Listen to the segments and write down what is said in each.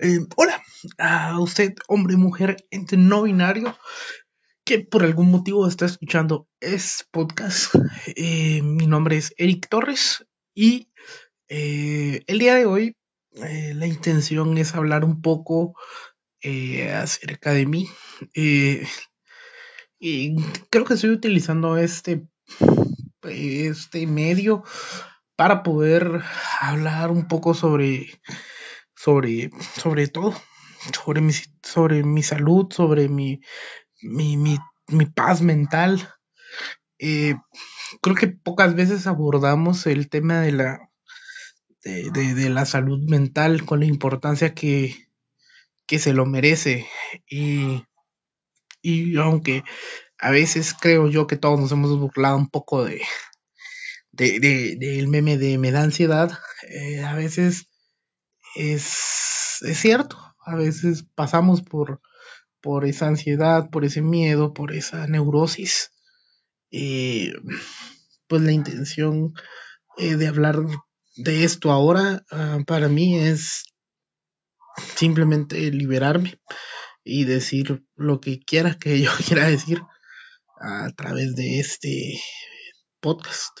Eh, hola a usted, hombre, mujer, ente no binario, que por algún motivo está escuchando este podcast. Eh, mi nombre es Eric Torres y eh, el día de hoy la intención es hablar un poco acerca de mí. y creo que estoy utilizando este, este medio para poder hablar un poco sobre sobre, sobre todo, sobre mi, sobre mi salud, sobre mi, mi, mi, mi paz mental. Eh, creo que pocas veces abordamos el tema de la, de, de, la salud mental con la importancia que, que se lo merece. Y, y aunque a veces creo yo que todos nos hemos burlado un poco de, de, de, del meme de me da ansiedad, eh, a veces es, es cierto, a veces pasamos por, por esa ansiedad, por ese miedo, por esa neurosis. Eh, pues la intención eh, de hablar de esto ahora ah, para mí es simplemente liberarme y decir lo que quiera que yo quiera decir a través de este podcast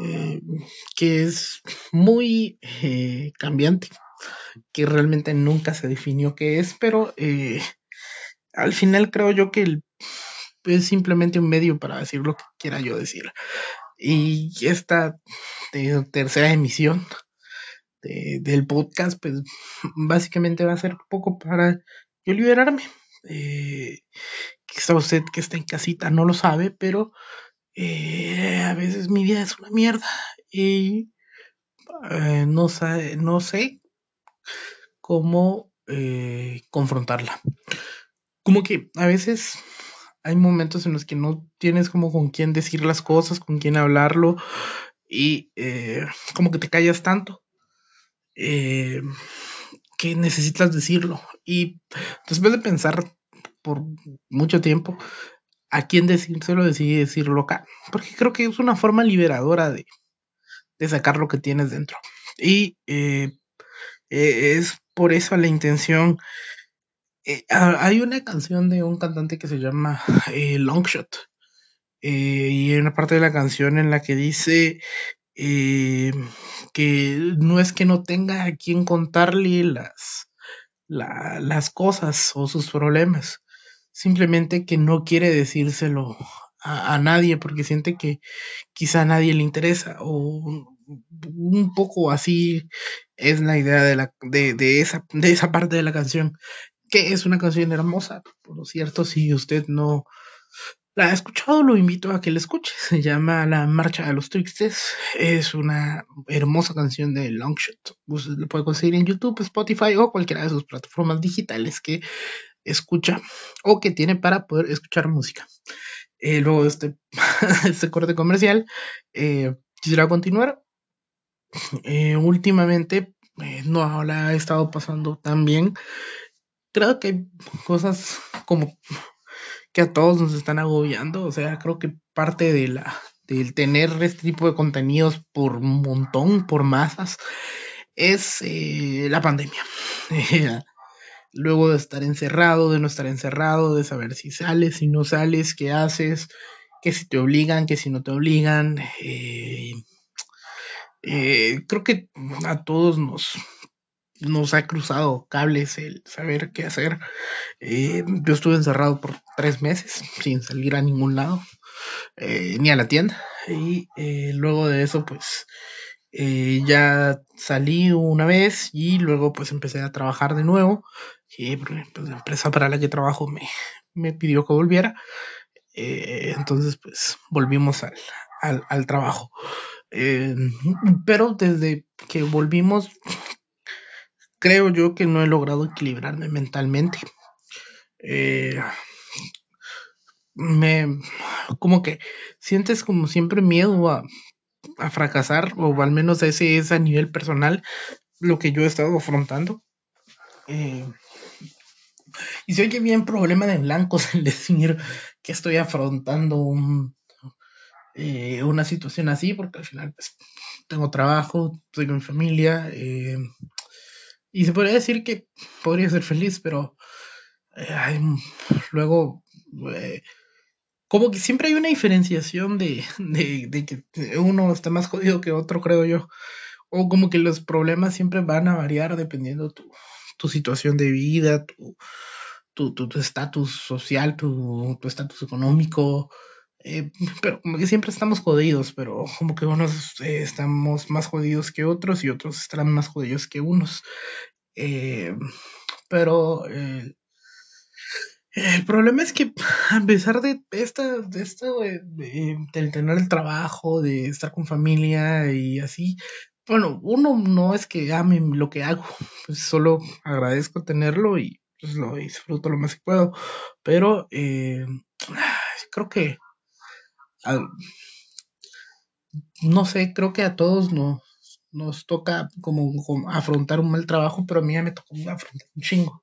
eh, que es muy cambiante que realmente nunca se definió qué es, pero eh, al final creo yo que es simplemente un medio para decir lo que quiera yo decir. Y esta tercera emisión del podcast, pues básicamente va a ser un poco para yo liberarme. Eh, quizá usted que está en casita no lo sabe, pero eh, a veces mi vida es una mierda y no, no sé cómo eh, confrontarla. Como que a veces hay momentos en los que no tienes como con quién decir las cosas, con quién hablarlo y eh, como que te callas tanto eh, que necesitas decirlo. Y después de pensar por mucho tiempo a quién decírselo, decidí decirlo acá, porque creo que es una forma liberadora de, de sacar lo que tienes dentro. Y es por eso la intención. Eh, hay una canción de un cantante que se llama eh, Longshot. Eh, y hay una parte de la canción en la que dice que no es que no tenga a quien contarle las, las cosas o sus problemas, simplemente que no quiere decírselo a, a, nadie porque siente que quizá a nadie le interesa o un poco así es la idea de, la, de, de, esa, de esa parte de la canción, que es una canción hermosa, por cierto, si usted no la ha escuchado, lo invito a que la escuche, se llama La Marcha de los Tristes, es una hermosa canción de Longshot, usted lo puede conseguir en YouTube, Spotify o cualquiera de sus plataformas digitales que escucha o que tiene para poder escuchar música. Eh, luego de este, este corte comercial, eh, quisiera continuar eh, últimamente eh, no la ha estado pasando tan bien. Creo que hay cosas como que a todos nos están agobiando. O sea, creo que parte de la del tener este tipo de contenidos por montón, por masas, es eh, la pandemia. Luego de estar encerrado, de no estar encerrado, de saber si sales, si no sales, qué haces, que si te obligan, que si no te obligan. Eh, eh, creo que a todos nos, nos ha cruzado cables el saber qué hacer. Eh, yo estuve encerrado por tres meses sin salir a ningún lado, eh, ni a la tienda. Y luego de eso, pues ya salí una vez y luego pues empecé a trabajar de nuevo. Y pues, la empresa para la que trabajo me, me pidió que volviera. entonces pues volvimos al, al, al trabajo. Eh, pero desde que volvimos, creo yo que no he logrado equilibrarme mentalmente. Eh, me, como que sientes como siempre miedo a, a fracasar, o al menos ese es a nivel personal lo que yo he estado afrontando. Eh, y se oye bien problema de blancos el decir que estoy afrontando un, eh, una situación así, porque al final pues, tengo trabajo, tengo mi familia, eh, y se podría decir que podría ser feliz, pero eh, luego, eh, como que siempre hay una diferenciación de, de, que uno está más jodido que otro, creo yo. O como que los problemas siempre van a variar dependiendo tu, tu situación de vida, tu estatus tu, social, tu estatus económico. Eh, pero como que siempre estamos jodidos, pero como que unos estamos más jodidos que otros y otros estarán más jodidos que unos. pero el problema es que a pesar de esta, de esto de, tener el trabajo, de estar con familia y así, bueno, uno no es que ame lo que hago, pues solo agradezco tenerlo y pues lo disfruto lo más que puedo, pero eh, creo que no sé, creo que a todos nos, nos toca como, como afrontar un mal trabajo, pero a mí ya me tocó afrontar un chingo.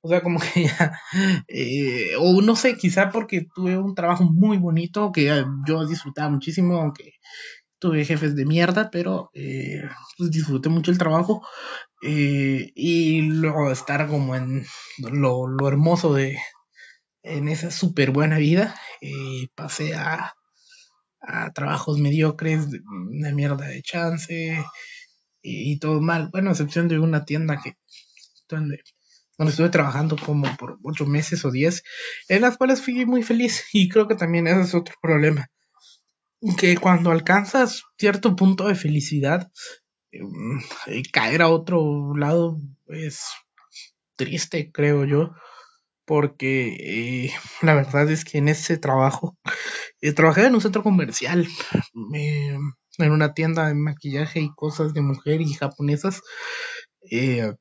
O sea, como que ya, eh, o no sé, quizá porque tuve un trabajo muy bonito que yo disfrutaba muchísimo, aunque tuve jefes de mierda, pero eh, pues disfruté mucho el trabajo. Eh, y luego estar como en lo, lo hermoso de, en esa súper buena vida, pasé a, a trabajos mediocres, de mierda de chance, y, y, todo mal. Bueno, a excepción de una tienda que donde donde estuve trabajando como por ocho meses o diez, en las cuales fui muy feliz y creo que también ese es otro problema, que cuando alcanzas cierto punto de felicidad, em, caer a otro lado es triste, creo yo, porque eh, la verdad es que en ese trabajo, eh, trabajé en un centro comercial, en una tienda de maquillaje y cosas de mujer y japonesas, eh,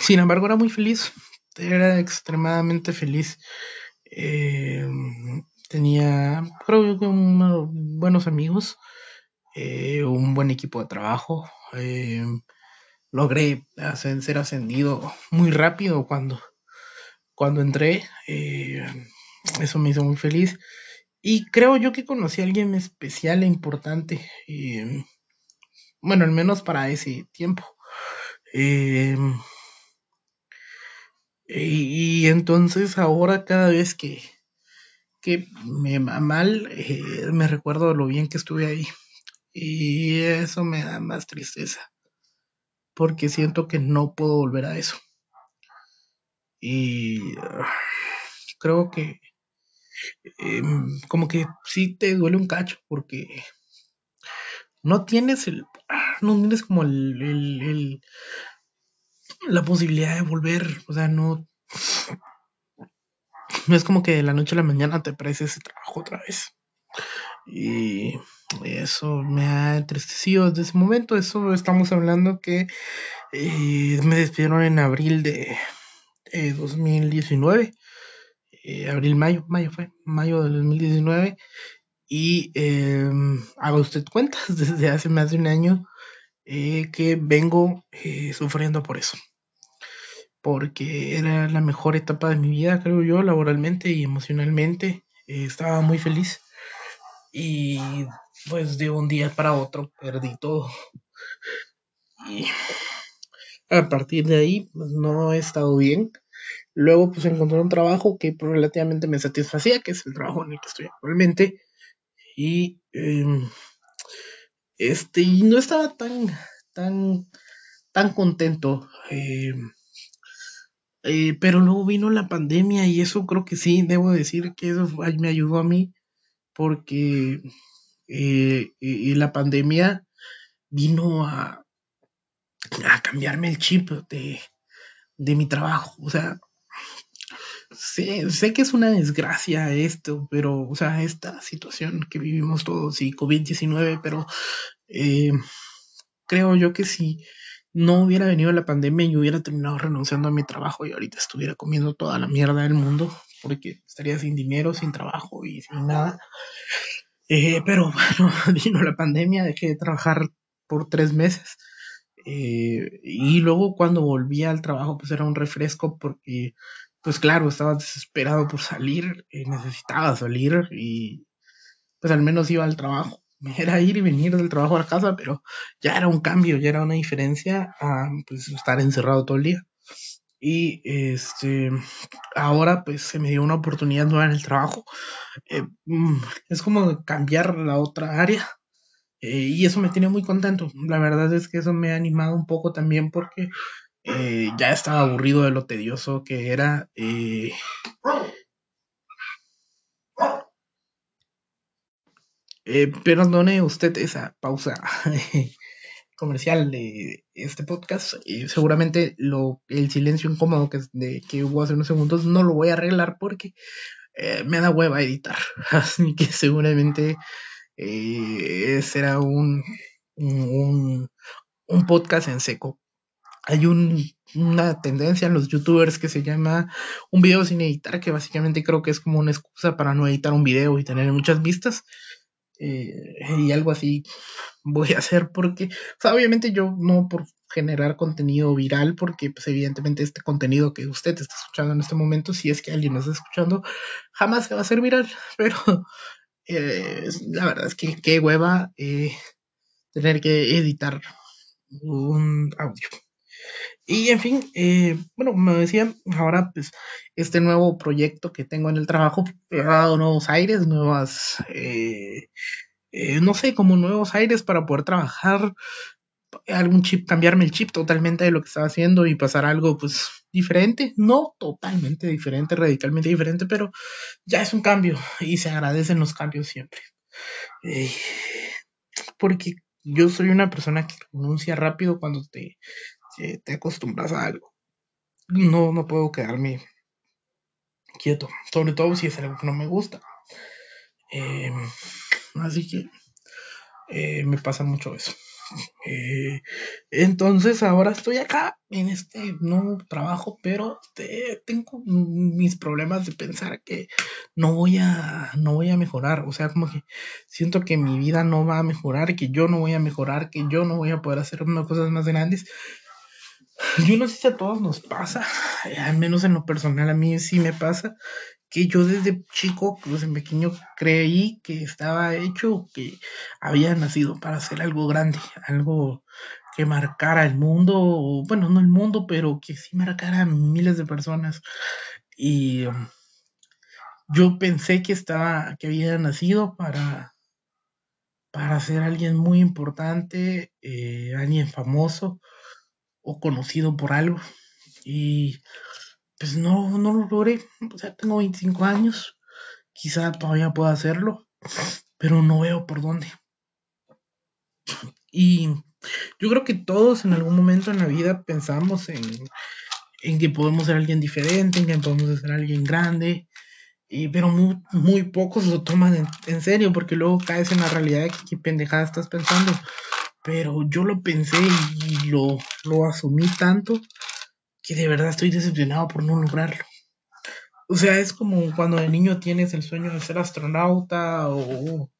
sin embargo, era muy feliz, era extremadamente feliz. Eh, tenía, creo que, buenos amigos, eh, un buen equipo de trabajo. Eh, logré ser ascendido muy rápido cuando, cuando entré. eso me hizo muy feliz. Y creo yo que conocí a alguien especial e importante. bueno, al menos para ese tiempo. Y, entonces ahora cada vez que, que me va mal, eh, me recuerdo lo bien que estuve ahí. Y eso me da más tristeza. Porque siento que no puedo volver a eso. Y ah, creo que em, como que sí te duele un cacho porque no tienes el no tienes como el la posibilidad de volver, o sea, no, no es como que de la noche a la mañana te aparece ese trabajo otra vez. Y eso me ha entristecido desde ese momento. Eso estamos hablando que eh, me despidieron en abril de 2019. Eh, abril, mayo, mayo fue, mayo de 2019. Y eh, haga usted cuentas desde hace más de un año eh, que vengo eh, sufriendo por eso. Porque era la mejor etapa de mi vida, creo yo, laboralmente y emocionalmente. Eh, estaba muy feliz. Y pues de un día para otro perdí todo. Y a partir de ahí, pues no he estado bien. Luego, pues encontré un trabajo que relativamente me satisfacía, que es el trabajo en el que estoy actualmente. Y em, este, y no estaba tan, tan, tan contento. Eh, eh, pero luego vino la pandemia y eso creo que sí, debo decir que eso me ayudó a mí porque eh, la pandemia vino a, a cambiarme el chip de, de mi trabajo. O sea, sé, sé que es una desgracia esto, pero, o sea, esta situación que vivimos todos y COVID-19, pero eh, creo yo que si no hubiera venido la pandemia y hubiera terminado renunciando a mi trabajo y ahorita estuviera comiendo toda la mierda del mundo, porque estaría sin dinero, sin trabajo y sin nada. Eh, pero bueno, vino la pandemia, dejé de trabajar por tres meses. Eh, y luego cuando volví al trabajo, pues era un refresco porque pues claro, estaba desesperado por salir, eh, necesitaba salir y pues al menos iba al trabajo era ir y venir del trabajo a la casa, pero ya era un cambio, ya era una diferencia a pues, estar encerrado todo el día. Y este, ahora pues se me dio una oportunidad nueva en el trabajo. Eh, mm, es como cambiar la otra área. Eh, y eso me tiene muy contento. La verdad es que eso me ha animado un poco también porque eh, ya estaba aburrido de lo tedioso que era. Eh, eh, perdone usted esa pausa comercial de este podcast. seguramente lo, el silencio incómodo que, que hubo hace unos segundos no lo voy a arreglar porque me da hueva editar. Así que seguramente será un, un, un podcast en seco hay un, una tendencia en los youtubers que se llama un video sin editar, que básicamente creo que es como una excusa para no editar un video y tener muchas vistas. Eh, y algo así voy a hacer porque, o sea, obviamente yo no por generar contenido viral, porque pues evidentemente este contenido que usted está escuchando en este momento, si es que alguien lo está escuchando, jamás se va a hacer viral, pero eh, la verdad es que qué hueva eh, tener que editar un audio. Y en fin, eh, bueno, me decía, ahora pues este nuevo proyecto que tengo en el trabajo ha dado nuevos aires, nuevas, eh, eh, no sé, como nuevos aires para poder trabajar algún chip, cambiarme el chip totalmente de lo que estaba haciendo y pasar algo pues diferente, no totalmente diferente, radicalmente diferente, pero ya es un cambio y se agradecen los cambios siempre. porque yo soy una persona que renuncia rápido cuando te te acostumbras a algo. No, no puedo quedarme quieto, sobre todo si es algo que no me gusta. Eh, así que eh, me pasa mucho eso. Eh, entonces ahora estoy acá en este nuevo trabajo, pero tengo mis problemas de pensar que no voy a no voy a mejorar, o sea, como que siento que mi vida no va a mejorar, que yo no voy a mejorar, que yo no voy a poder hacer unas cosas más grandes yo no sé si a todos nos pasa, al menos en lo personal a mí sí me pasa, que yo desde chico, desde pequeño, creí que estaba hecho, que había nacido para hacer algo grande, algo que marcara el mundo, bueno, no el mundo, pero que sí marcara a miles de personas. Y um, yo pensé que estaba, que había nacido para, para ser alguien muy importante, eh, alguien famoso, o conocido por algo. Y pues no, no lo logré. O sea, tengo 25 años. Quizá todavía pueda hacerlo, pero no veo por dónde. Y yo creo que todos en algún momento en la vida pensamos en, en que podemos ser alguien diferente, en que podemos ser alguien grande, y, pero muy, muy pocos lo toman en, serio porque luego caes en la realidad de que qué pendejada estás pensando pero yo lo pensé y lo, lo asumí tanto que de verdad estoy decepcionado por no lograrlo. O sea, es como cuando de niño tienes el sueño de ser astronauta o,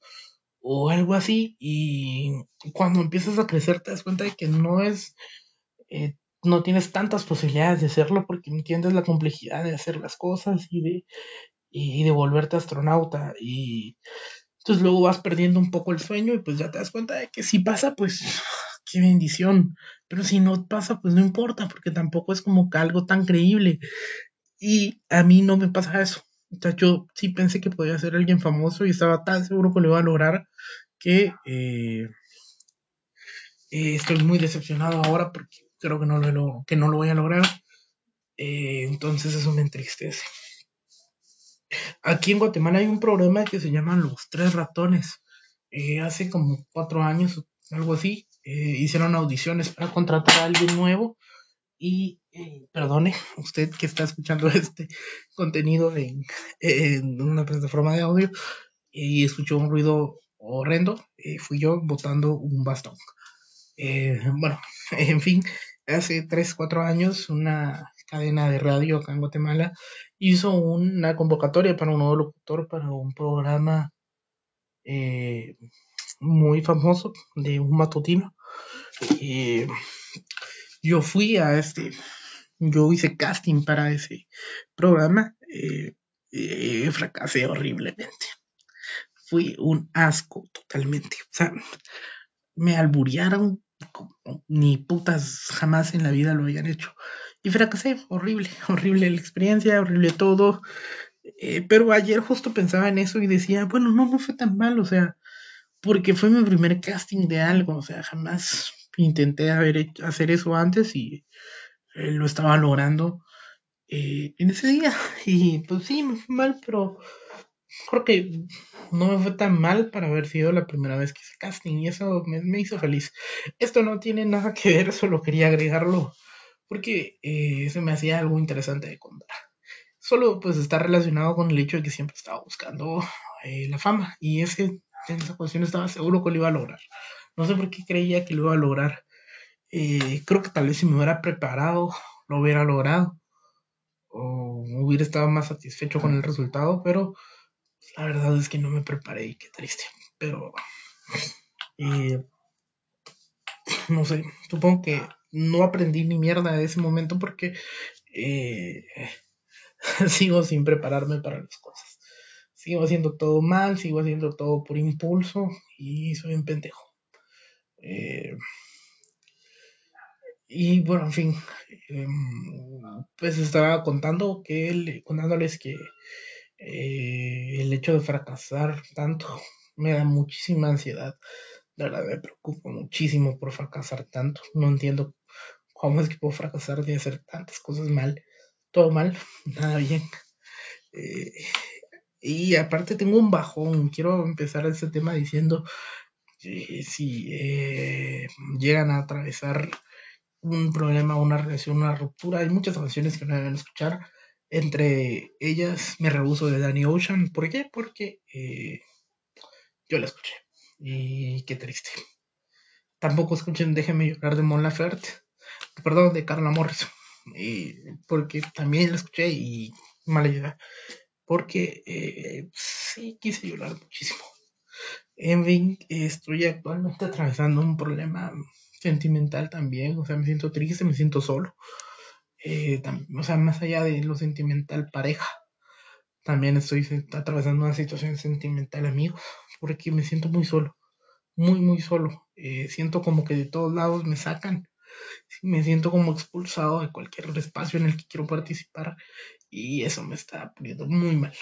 o algo así y cuando empiezas a crecer te das cuenta de que no es, eh, no tienes tantas posibilidades de hacerlo porque entiendes la complejidad de hacer las cosas y de, y de volverte astronauta y entonces luego vas perdiendo un poco el sueño y pues ya te das cuenta de que si pasa, pues qué bendición. Pero si no pasa, pues no importa, porque tampoco es como que algo tan creíble. Y a mí no me pasa eso. O sea, yo sí pensé que podía ser alguien famoso y estaba tan seguro que lo iba a lograr que eh, eh, estoy muy decepcionado ahora porque creo que no lo, que no lo voy a lograr. Eh, entonces eso me entristece. Aquí en Guatemala hay un programa que se llama Los Tres Ratones. Eh, hace como cuatro años, algo así, eh, hicieron audiciones para contratar a alguien nuevo. Y eh, perdone, usted que está escuchando este contenido en, una plataforma de audio y escuchó un ruido horrendo, fui yo botando un bastón. bueno, en fin, hace tres, cuatro años una cadena de radio acá en Guatemala hizo una convocatoria para un nuevo locutor para un programa eh, muy famoso de un matutino. Eh, yo fui a este, yo hice casting para ese programa, eh, fracasé horriblemente. fui un asco totalmente. O sea, me alburearon ni putas jamás en la vida lo habían hecho. Y fracasé, horrible, horrible la experiencia, horrible todo. Eh, pero ayer justo pensaba en eso y decía, bueno, no, no fue tan mal, o sea, porque fue mi primer casting de algo, o sea, jamás intenté haber hacer eso antes y eh, lo estaba logrando eh, en ese día. Y pues sí, me fue mal, pero creo que no me fue tan mal para haber sido la primera vez que hice casting y eso me, hizo feliz. Esto no tiene nada que ver, solo quería agregarlo porque eh, se me hacía algo interesante de contar. Solo pues está relacionado con el hecho de que siempre estaba buscando eh, la fama y ese en esa cuestión estaba seguro que lo iba a lograr. No sé por qué creía que lo iba a lograr. Eh, creo que tal vez si me hubiera preparado lo hubiera logrado o hubiera estado más satisfecho con el resultado, pero la verdad es que no me preparé y qué triste. Pero, no sé, supongo que no aprendí ni mierda de ese momento porque eh, sigo sin prepararme para las cosas. Sigo haciendo todo mal, sigo haciendo todo por impulso y soy un pendejo. Eh, y bueno, en fin, em, pues estaba contando que contándoles que eh, el hecho de fracasar tanto me da muchísima ansiedad. La verdad me preocupo muchísimo por fracasar tanto. No entiendo cómo es que puedo fracasar de hacer tantas cosas mal. Todo mal, nada bien. Eh, y aparte tengo un bajón. Quiero empezar este tema diciendo que si eh, llegan a atravesar un problema, una relación, una ruptura, hay muchas canciones que no deben escuchar entre ellas me rehuso de Danny Ocean. ¿Por qué? Porque eh, yo la escuché. Y qué triste. Tampoco escuchen Déjeme llorar de Mon Laferte. Perdón, de Carla Morrison. porque también la escuché y mala idea. Porque eh, sí quise llorar muchísimo. En fin, estoy actualmente atravesando un problema sentimental también. O sea, me siento triste, me siento solo. Eh, o sea, más allá de lo sentimental pareja, también estoy atravesando una situación sentimental amigos, porque me siento muy solo, muy, muy solo. Eh, siento como que de todos lados me sacan, me siento como expulsado de cualquier espacio en el que quiero participar y eso me está poniendo muy mal.